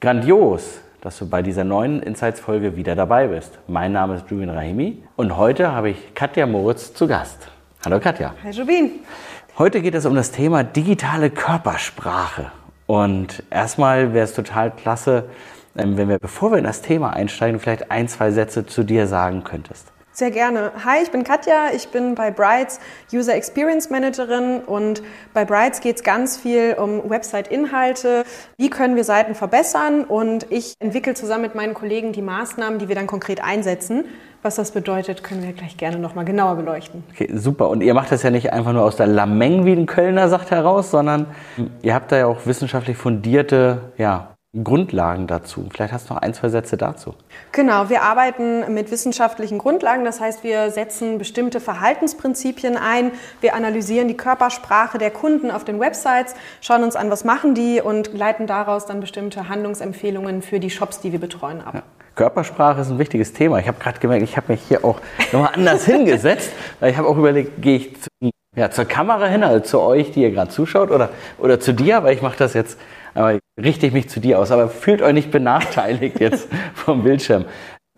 Grandios, dass du bei dieser neuen Insights-Folge wieder dabei bist. Mein Name ist Julian Rahimi und heute habe ich Katja Moritz zu Gast. Hallo Katja. Hi Jubin. Heute geht es um das Thema digitale Körpersprache. Und erstmal wäre es total klasse, ähm, wenn wir, bevor wir in das Thema einsteigen, vielleicht ein, zwei Sätze zu dir sagen könntest. Sehr gerne. Hi, ich bin Katja, ich bin bei Brights User Experience Managerin und bei Brights geht es ganz viel um Website-Inhalte. Wie können wir Seiten verbessern? Und ich entwickle zusammen mit meinen Kollegen die Maßnahmen, die wir dann konkret einsetzen. Was das bedeutet, können wir gleich gerne nochmal genauer beleuchten. Okay, super. Und ihr macht das ja nicht einfach nur aus der Lameng, wie ein Kölner sagt, heraus, sondern ihr habt da ja auch wissenschaftlich fundierte ja, Grundlagen dazu. Vielleicht hast du noch ein, zwei Sätze dazu. Genau, wir arbeiten mit wissenschaftlichen Grundlagen. Das heißt, wir setzen bestimmte Verhaltensprinzipien ein. Wir analysieren die Körpersprache der Kunden auf den Websites, schauen uns an, was machen die und leiten daraus dann bestimmte Handlungsempfehlungen für die Shops, die wir betreuen, ab. Ja. Körpersprache ist ein wichtiges Thema. Ich habe gerade gemerkt, ich habe mich hier auch nochmal anders hingesetzt. Weil ich habe auch überlegt, gehe ich zu, ja, zur Kamera hin, also zu euch, die ihr gerade zuschaut, oder, oder zu dir, weil ich mache das jetzt aber richte ich mich zu dir aus. Aber fühlt euch nicht benachteiligt jetzt vom Bildschirm.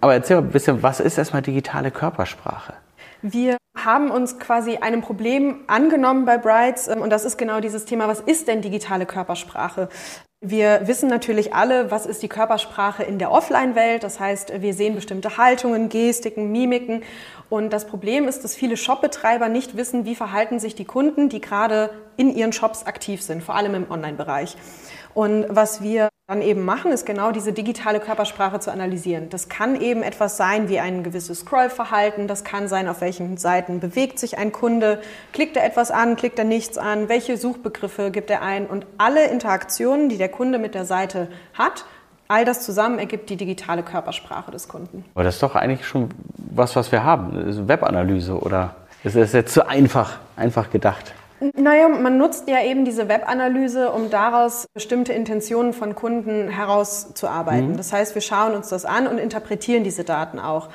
Aber erzähl mal ein bisschen, was ist erstmal digitale Körpersprache? Wir haben uns quasi einem Problem angenommen bei Brights ähm, und das ist genau dieses Thema, was ist denn digitale Körpersprache? Wir wissen natürlich alle, was ist die Körpersprache in der Offline-Welt. Das heißt, wir sehen bestimmte Haltungen, Gestiken, Mimiken. Und das Problem ist, dass viele Shopbetreiber nicht wissen, wie verhalten sich die Kunden, die gerade in ihren Shops aktiv sind, vor allem im Online-Bereich. Und was wir dann eben machen, ist genau diese digitale Körpersprache zu analysieren. Das kann eben etwas sein wie ein gewisses Scrollverhalten, das kann sein, auf welchen Seiten bewegt sich ein Kunde, klickt er etwas an, klickt er nichts an, welche Suchbegriffe gibt er ein und alle Interaktionen, die der Kunde mit der Seite hat, all das zusammen ergibt die digitale Körpersprache des Kunden. Aber das ist doch eigentlich schon was, was wir haben, Webanalyse oder ist das jetzt zu einfach, einfach gedacht? Naja, man nutzt ja eben diese Webanalyse, um daraus bestimmte Intentionen von Kunden herauszuarbeiten. Mhm. Das heißt, wir schauen uns das an und interpretieren diese Daten auch.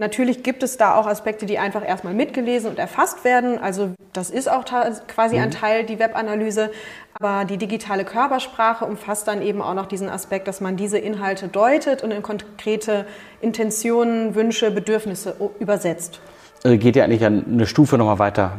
Natürlich gibt es da auch Aspekte, die einfach erstmal mitgelesen und erfasst werden. Also das ist auch quasi mhm. ein Teil, die Webanalyse. Aber die digitale Körpersprache umfasst dann eben auch noch diesen Aspekt, dass man diese Inhalte deutet und in konkrete Intentionen, Wünsche, Bedürfnisse übersetzt. Also geht ja eigentlich eine Stufe nochmal weiter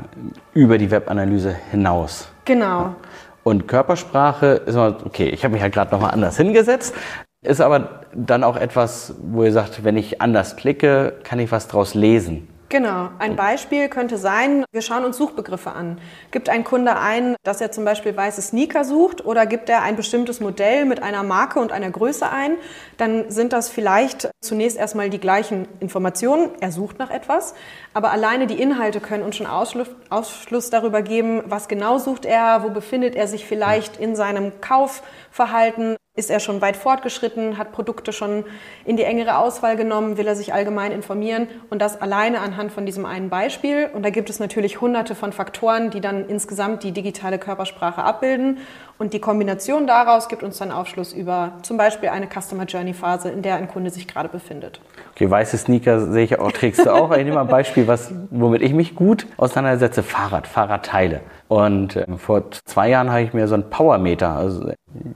über die Webanalyse hinaus. Genau. Und Körpersprache ist immer, okay, ich habe mich halt gerade nochmal anders hingesetzt, ist aber dann auch etwas, wo ihr sagt, wenn ich anders klicke, kann ich was draus lesen. Genau. Ein Beispiel könnte sein, wir schauen uns Suchbegriffe an. Gibt ein Kunde ein, dass er zum Beispiel weiße Sneaker sucht oder gibt er ein bestimmtes Modell mit einer Marke und einer Größe ein, dann sind das vielleicht zunächst erstmal die gleichen Informationen. Er sucht nach etwas, aber alleine die Inhalte können uns schon Ausschluss, darüber geben, was genau sucht er, wo befindet er sich vielleicht in seinem Kaufverhalten, ist er schon weit fortgeschritten, hat Produkte schon in die engere Auswahl genommen, will er sich allgemein informieren und das alleine anhand von diesem einen Beispiel. Und da gibt es natürlich hunderte von Faktoren, die dann insgesamt die digitale Körpersprache abbilden. Und die Kombination daraus gibt uns dann Aufschluss über zum Beispiel eine Customer Journey Phase, in der ein Kunde sich gerade befindet. Okay, weiße Sneaker sehe ich auch, trägst du auch. Ich nehme mal ein Beispiel, was, womit ich mich gut auseinandersetze. Fahrrad, Fahrradteile. Und äh, vor zwei Jahren habe ich mir so einen Powermeter also,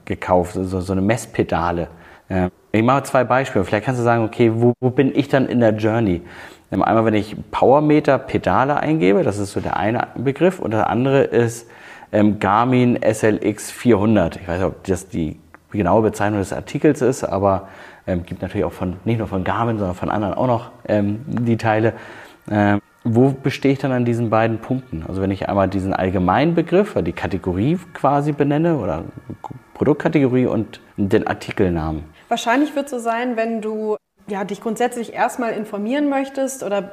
gekauft, also so eine Messpedale. Äh, ich mache zwei Beispiele. Vielleicht kannst du sagen, okay, wo, wo bin ich dann in der Journey? Ähm, einmal, wenn ich Powermeter Pedale eingebe, das ist so der eine Begriff, und der andere ist ähm, Garmin SLX 400. Ich weiß nicht, ob das die genaue Bezeichnung des Artikels ist, aber ähm, gibt natürlich auch von, nicht nur von Garmin, sondern von anderen auch noch ähm, die Teile. Ähm, wo bestehe ich dann an diesen beiden Punkten? Also wenn ich einmal diesen allgemeinen Begriff, die Kategorie quasi benenne oder Produktkategorie und den Artikelnamen. Wahrscheinlich wird es so sein, wenn du ja, dich grundsätzlich erstmal informieren möchtest oder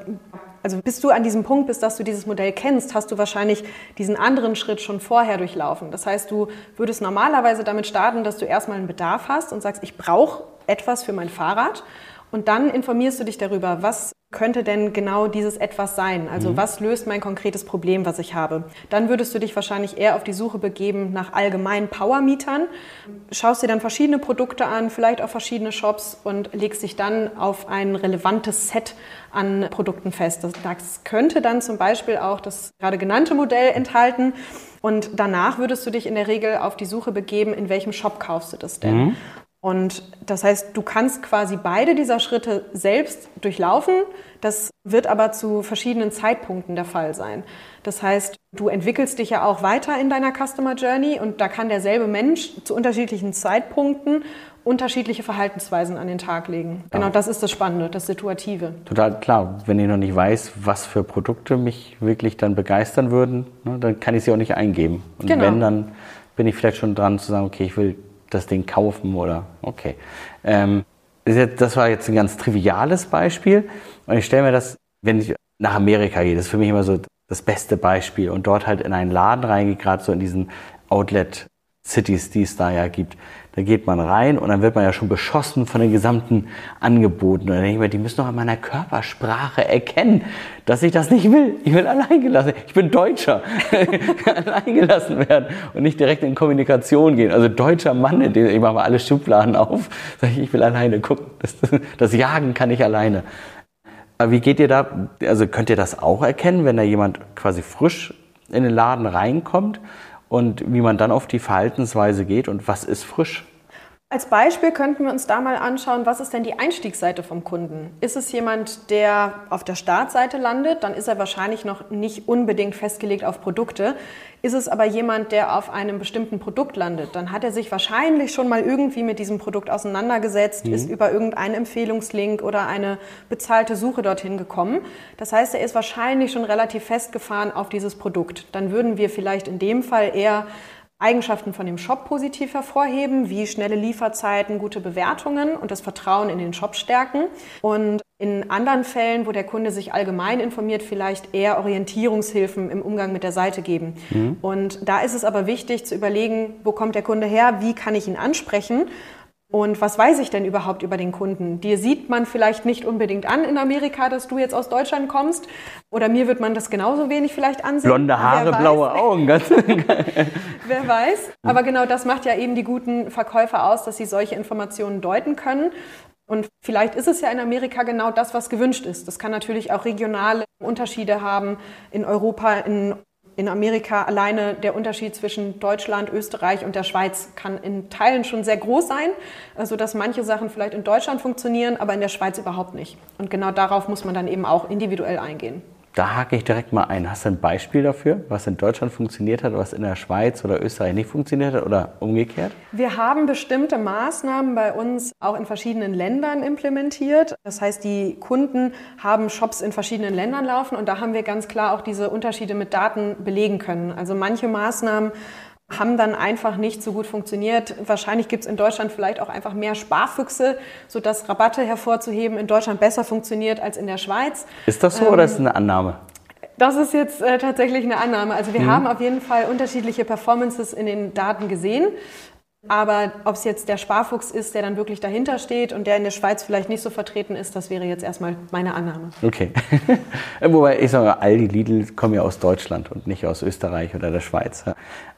also bis du an diesem Punkt bist, dass du dieses Modell kennst, hast du wahrscheinlich diesen anderen Schritt schon vorher durchlaufen. Das heißt, du würdest normalerweise damit starten, dass du erstmal einen Bedarf hast und sagst, ich brauche etwas für mein Fahrrad. Und dann informierst du dich darüber, was könnte denn genau dieses etwas sein? Also mhm. was löst mein konkretes Problem, was ich habe? Dann würdest du dich wahrscheinlich eher auf die Suche begeben nach allgemeinen Powermietern, schaust dir dann verschiedene Produkte an, vielleicht auch verschiedene Shops und legst dich dann auf ein relevantes Set an Produkten fest. Das könnte dann zum Beispiel auch das gerade genannte Modell enthalten. Und danach würdest du dich in der Regel auf die Suche begeben, in welchem Shop kaufst du das denn? Mhm. Und das heißt, du kannst quasi beide dieser Schritte selbst durchlaufen. Das wird aber zu verschiedenen Zeitpunkten der Fall sein. Das heißt, du entwickelst dich ja auch weiter in deiner Customer Journey und da kann derselbe Mensch zu unterschiedlichen Zeitpunkten unterschiedliche Verhaltensweisen an den Tag legen. Genau das ist das Spannende, das Situative. Total klar. Wenn ich noch nicht weiß, was für Produkte mich wirklich dann begeistern würden, ne, dann kann ich sie auch nicht eingeben. Und genau. wenn, dann bin ich vielleicht schon dran zu sagen, okay, ich will das Ding kaufen oder okay. Ähm, das war jetzt ein ganz triviales Beispiel. Und ich stelle mir das, wenn ich nach Amerika gehe, das ist für mich immer so das beste Beispiel und dort halt in einen Laden reingehe, gerade so in diesen Outlet-Cities, die es da ja gibt. Da geht man rein und dann wird man ja schon beschossen von den gesamten Angeboten. Und dann denke ich mir, die müssen doch an meiner Körpersprache erkennen, dass ich das nicht will. Ich will allein gelassen. Ich bin Deutscher. allein gelassen werden und nicht direkt in Kommunikation gehen. Also deutscher Mann, ich mache mal alle Schubladen auf. Sag ich, ich will alleine gucken. Das, das Jagen kann ich alleine. Aber wie geht ihr da? Also könnt ihr das auch erkennen, wenn da jemand quasi frisch in den Laden reinkommt? Und wie man dann auf die Verhaltensweise geht und was ist frisch. Als Beispiel könnten wir uns da mal anschauen, was ist denn die Einstiegsseite vom Kunden? Ist es jemand, der auf der Startseite landet, dann ist er wahrscheinlich noch nicht unbedingt festgelegt auf Produkte. Ist es aber jemand, der auf einem bestimmten Produkt landet, dann hat er sich wahrscheinlich schon mal irgendwie mit diesem Produkt auseinandergesetzt, mhm. ist über irgendeinen Empfehlungslink oder eine bezahlte Suche dorthin gekommen. Das heißt, er ist wahrscheinlich schon relativ festgefahren auf dieses Produkt. Dann würden wir vielleicht in dem Fall eher Eigenschaften von dem Shop positiv hervorheben, wie schnelle Lieferzeiten, gute Bewertungen und das Vertrauen in den Shop stärken. Und in anderen Fällen, wo der Kunde sich allgemein informiert, vielleicht eher Orientierungshilfen im Umgang mit der Seite geben. Mhm. Und da ist es aber wichtig zu überlegen, wo kommt der Kunde her, wie kann ich ihn ansprechen und was weiß ich denn überhaupt über den Kunden? Dir sieht man vielleicht nicht unbedingt an in Amerika, dass du jetzt aus Deutschland kommst. Oder mir wird man das genauso wenig vielleicht ansehen. Blonde Haare, blaue Augen. Wer weiß. Aber genau das macht ja eben die guten Verkäufer aus, dass sie solche Informationen deuten können. Und vielleicht ist es ja in Amerika genau das, was gewünscht ist. Das kann natürlich auch regionale Unterschiede haben. In Europa, in in Amerika alleine der Unterschied zwischen Deutschland, Österreich und der Schweiz kann in Teilen schon sehr groß sein, sodass also manche Sachen vielleicht in Deutschland funktionieren, aber in der Schweiz überhaupt nicht. Und genau darauf muss man dann eben auch individuell eingehen. Da hake ich direkt mal ein. Hast du ein Beispiel dafür, was in Deutschland funktioniert hat, was in der Schweiz oder Österreich nicht funktioniert hat oder umgekehrt? Wir haben bestimmte Maßnahmen bei uns auch in verschiedenen Ländern implementiert. Das heißt, die Kunden haben Shops in verschiedenen Ländern laufen und da haben wir ganz klar auch diese Unterschiede mit Daten belegen können. Also manche Maßnahmen haben dann einfach nicht so gut funktioniert. Wahrscheinlich gibt es in Deutschland vielleicht auch einfach mehr Sparfüchse, sodass Rabatte hervorzuheben in Deutschland besser funktioniert als in der Schweiz. Ist das so ähm, oder ist es eine Annahme? Das ist jetzt äh, tatsächlich eine Annahme. Also wir mhm. haben auf jeden Fall unterschiedliche Performances in den Daten gesehen. Aber ob es jetzt der Sparfuchs ist, der dann wirklich dahinter steht und der in der Schweiz vielleicht nicht so vertreten ist, das wäre jetzt erstmal meine Annahme. Okay. Wobei ich sage, all die Lidl kommen ja aus Deutschland und nicht aus Österreich oder der Schweiz.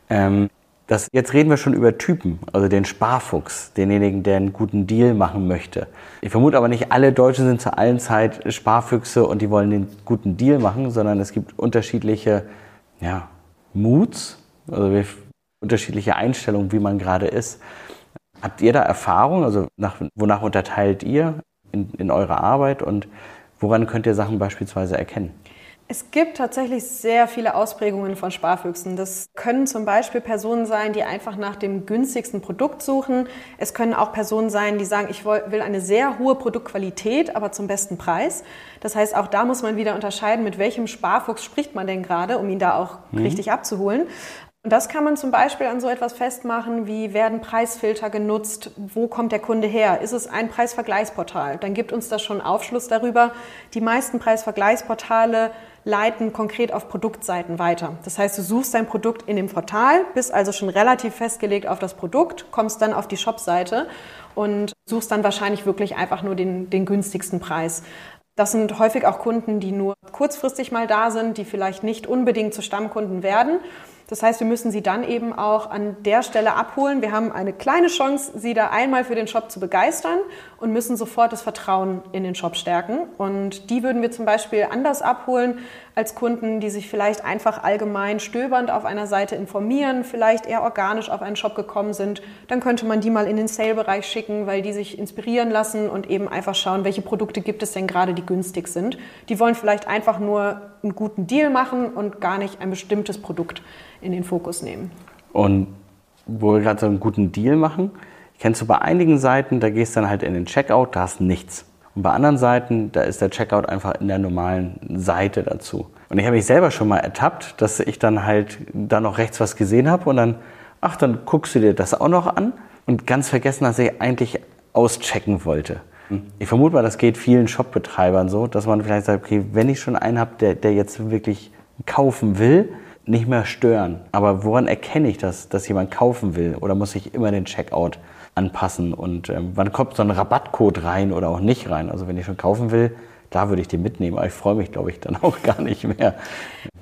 Ähm, das, jetzt reden wir schon über Typen, also den Sparfuchs, denjenigen, der einen guten Deal machen möchte. Ich vermute aber nicht alle Deutschen sind zu allen Zeit Sparfüchse und die wollen den guten Deal machen, sondern es gibt unterschiedliche ja, Moods, also unterschiedliche Einstellungen, wie man gerade ist. Habt ihr da Erfahrung? Also nach, wonach unterteilt ihr in, in eurer Arbeit und woran könnt ihr Sachen beispielsweise erkennen? Es gibt tatsächlich sehr viele Ausprägungen von Sparfüchsen. Das können zum Beispiel Personen sein, die einfach nach dem günstigsten Produkt suchen. Es können auch Personen sein, die sagen, ich will eine sehr hohe Produktqualität, aber zum besten Preis. Das heißt, auch da muss man wieder unterscheiden, mit welchem Sparfuchs spricht man denn gerade, um ihn da auch mhm. richtig abzuholen. Und das kann man zum Beispiel an so etwas festmachen, wie werden Preisfilter genutzt, wo kommt der Kunde her, ist es ein Preisvergleichsportal, dann gibt uns das schon Aufschluss darüber. Die meisten Preisvergleichsportale leiten konkret auf Produktseiten weiter. Das heißt, du suchst dein Produkt in dem Portal, bist also schon relativ festgelegt auf das Produkt, kommst dann auf die Shopseite und suchst dann wahrscheinlich wirklich einfach nur den, den günstigsten Preis. Das sind häufig auch Kunden, die nur kurzfristig mal da sind, die vielleicht nicht unbedingt zu Stammkunden werden. Das heißt, wir müssen sie dann eben auch an der Stelle abholen. Wir haben eine kleine Chance, sie da einmal für den Shop zu begeistern und müssen sofort das Vertrauen in den Shop stärken. Und die würden wir zum Beispiel anders abholen, als Kunden, die sich vielleicht einfach allgemein stöbernd auf einer Seite informieren, vielleicht eher organisch auf einen Shop gekommen sind, dann könnte man die mal in den Sale-Bereich schicken, weil die sich inspirieren lassen und eben einfach schauen, welche Produkte gibt es denn gerade, die günstig sind. Die wollen vielleicht einfach nur einen guten Deal machen und gar nicht ein bestimmtes Produkt in den Fokus nehmen. Und wo wir gerade so einen guten Deal machen, kennst du bei einigen Seiten, da gehst du dann halt in den Checkout, da hast nichts. Und bei anderen Seiten, da ist der Checkout einfach in der normalen Seite dazu. Und ich habe mich selber schon mal ertappt, dass ich dann halt da noch rechts was gesehen habe und dann, ach, dann guckst du dir das auch noch an und ganz vergessen, dass ich eigentlich auschecken wollte. Ich vermute mal, das geht vielen Shopbetreibern so, dass man vielleicht sagt, okay, wenn ich schon einen habe, der, der jetzt wirklich kaufen will, nicht mehr stören. Aber woran erkenne ich das, dass jemand kaufen will? Oder muss ich immer den Checkout anpassen? Und ähm, wann kommt so ein Rabattcode rein oder auch nicht rein? Also wenn ich schon kaufen will, da würde ich den mitnehmen. Aber ich freue mich, glaube ich, dann auch gar nicht mehr.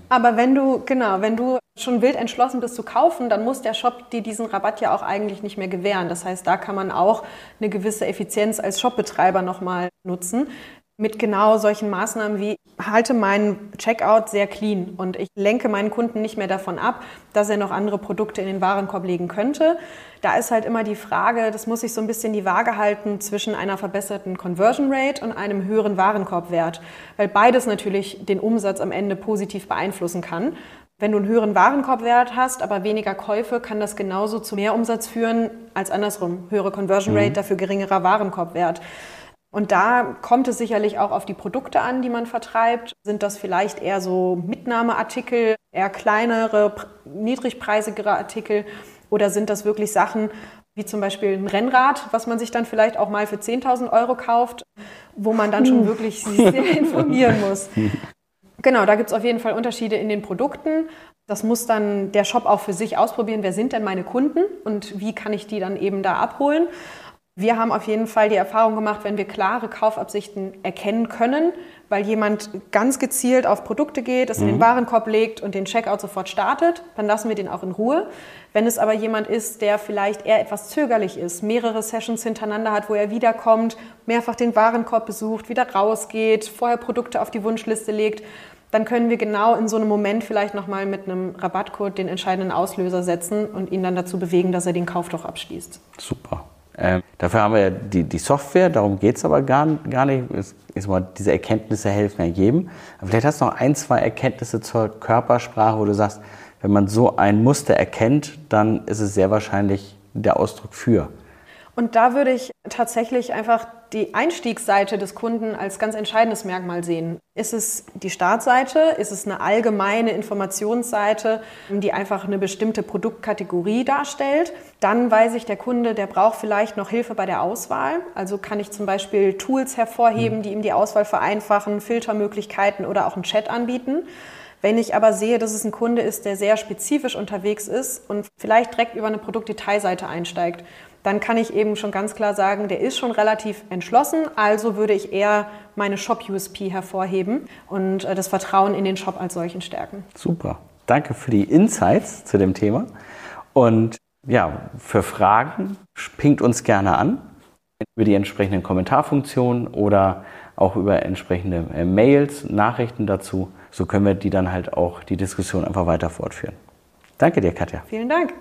Aber wenn du, genau, wenn du schon wild entschlossen bist zu kaufen, dann muss der Shop dir diesen Rabatt ja auch eigentlich nicht mehr gewähren. Das heißt, da kann man auch eine gewisse Effizienz als Shopbetreiber nochmal nutzen mit genau solchen Maßnahmen wie halte meinen Checkout sehr clean und ich lenke meinen Kunden nicht mehr davon ab, dass er noch andere Produkte in den Warenkorb legen könnte. Da ist halt immer die Frage, das muss sich so ein bisschen die Waage halten zwischen einer verbesserten Conversion Rate und einem höheren Warenkorbwert, weil beides natürlich den Umsatz am Ende positiv beeinflussen kann. Wenn du einen höheren Warenkorbwert hast, aber weniger Käufe, kann das genauso zu mehr Umsatz führen als andersrum. Höhere Conversion Rate, mhm. dafür geringerer Warenkorbwert. Und da kommt es sicherlich auch auf die Produkte an, die man vertreibt. Sind das vielleicht eher so Mitnahmeartikel, eher kleinere, niedrigpreisigere Artikel oder sind das wirklich Sachen wie zum Beispiel ein Rennrad, was man sich dann vielleicht auch mal für 10.000 Euro kauft, wo man dann schon wirklich sich sehr informieren muss. Genau, da gibt es auf jeden Fall Unterschiede in den Produkten. Das muss dann der Shop auch für sich ausprobieren, wer sind denn meine Kunden und wie kann ich die dann eben da abholen. Wir haben auf jeden Fall die Erfahrung gemacht, wenn wir klare Kaufabsichten erkennen können, weil jemand ganz gezielt auf Produkte geht, es mhm. in den mhm. Warenkorb legt und den Checkout sofort startet, dann lassen wir den auch in Ruhe. Wenn es aber jemand ist, der vielleicht eher etwas zögerlich ist, mehrere Sessions hintereinander hat, wo er wiederkommt, mehrfach den Warenkorb besucht, wieder rausgeht, vorher Produkte auf die Wunschliste legt, dann können wir genau in so einem Moment vielleicht nochmal mit einem Rabattcode den entscheidenden Auslöser setzen und ihn dann dazu bewegen, dass er den Kauf doch abschließt. Super. Ähm, dafür haben wir ja die, die Software, darum geht es aber gar, gar nicht. Es, ist mal, diese Erkenntnisse helfen ja jedem. Aber vielleicht hast du noch ein, zwei Erkenntnisse zur Körpersprache, wo du sagst, wenn man so ein Muster erkennt, dann ist es sehr wahrscheinlich der Ausdruck für. Und da würde ich tatsächlich einfach die Einstiegsseite des Kunden als ganz entscheidendes Merkmal sehen. Ist es die Startseite? Ist es eine allgemeine Informationsseite, die einfach eine bestimmte Produktkategorie darstellt? Dann weiß ich, der Kunde, der braucht vielleicht noch Hilfe bei der Auswahl. Also kann ich zum Beispiel Tools hervorheben, mhm. die ihm die Auswahl vereinfachen, Filtermöglichkeiten oder auch einen Chat anbieten. Wenn ich aber sehe, dass es ein Kunde ist, der sehr spezifisch unterwegs ist und vielleicht direkt über eine Produktdetailseite einsteigt, dann kann ich eben schon ganz klar sagen, der ist schon relativ entschlossen. Also würde ich eher meine Shop-USP hervorheben und äh, das Vertrauen in den Shop als solchen stärken. Super. Danke für die Insights zu dem Thema. Und ja, für Fragen pinkt uns gerne an über die entsprechenden Kommentarfunktionen oder auch über entsprechende äh, Mails, Nachrichten dazu. So können wir die dann halt auch die Diskussion einfach weiter fortführen. Danke dir, Katja. Vielen Dank.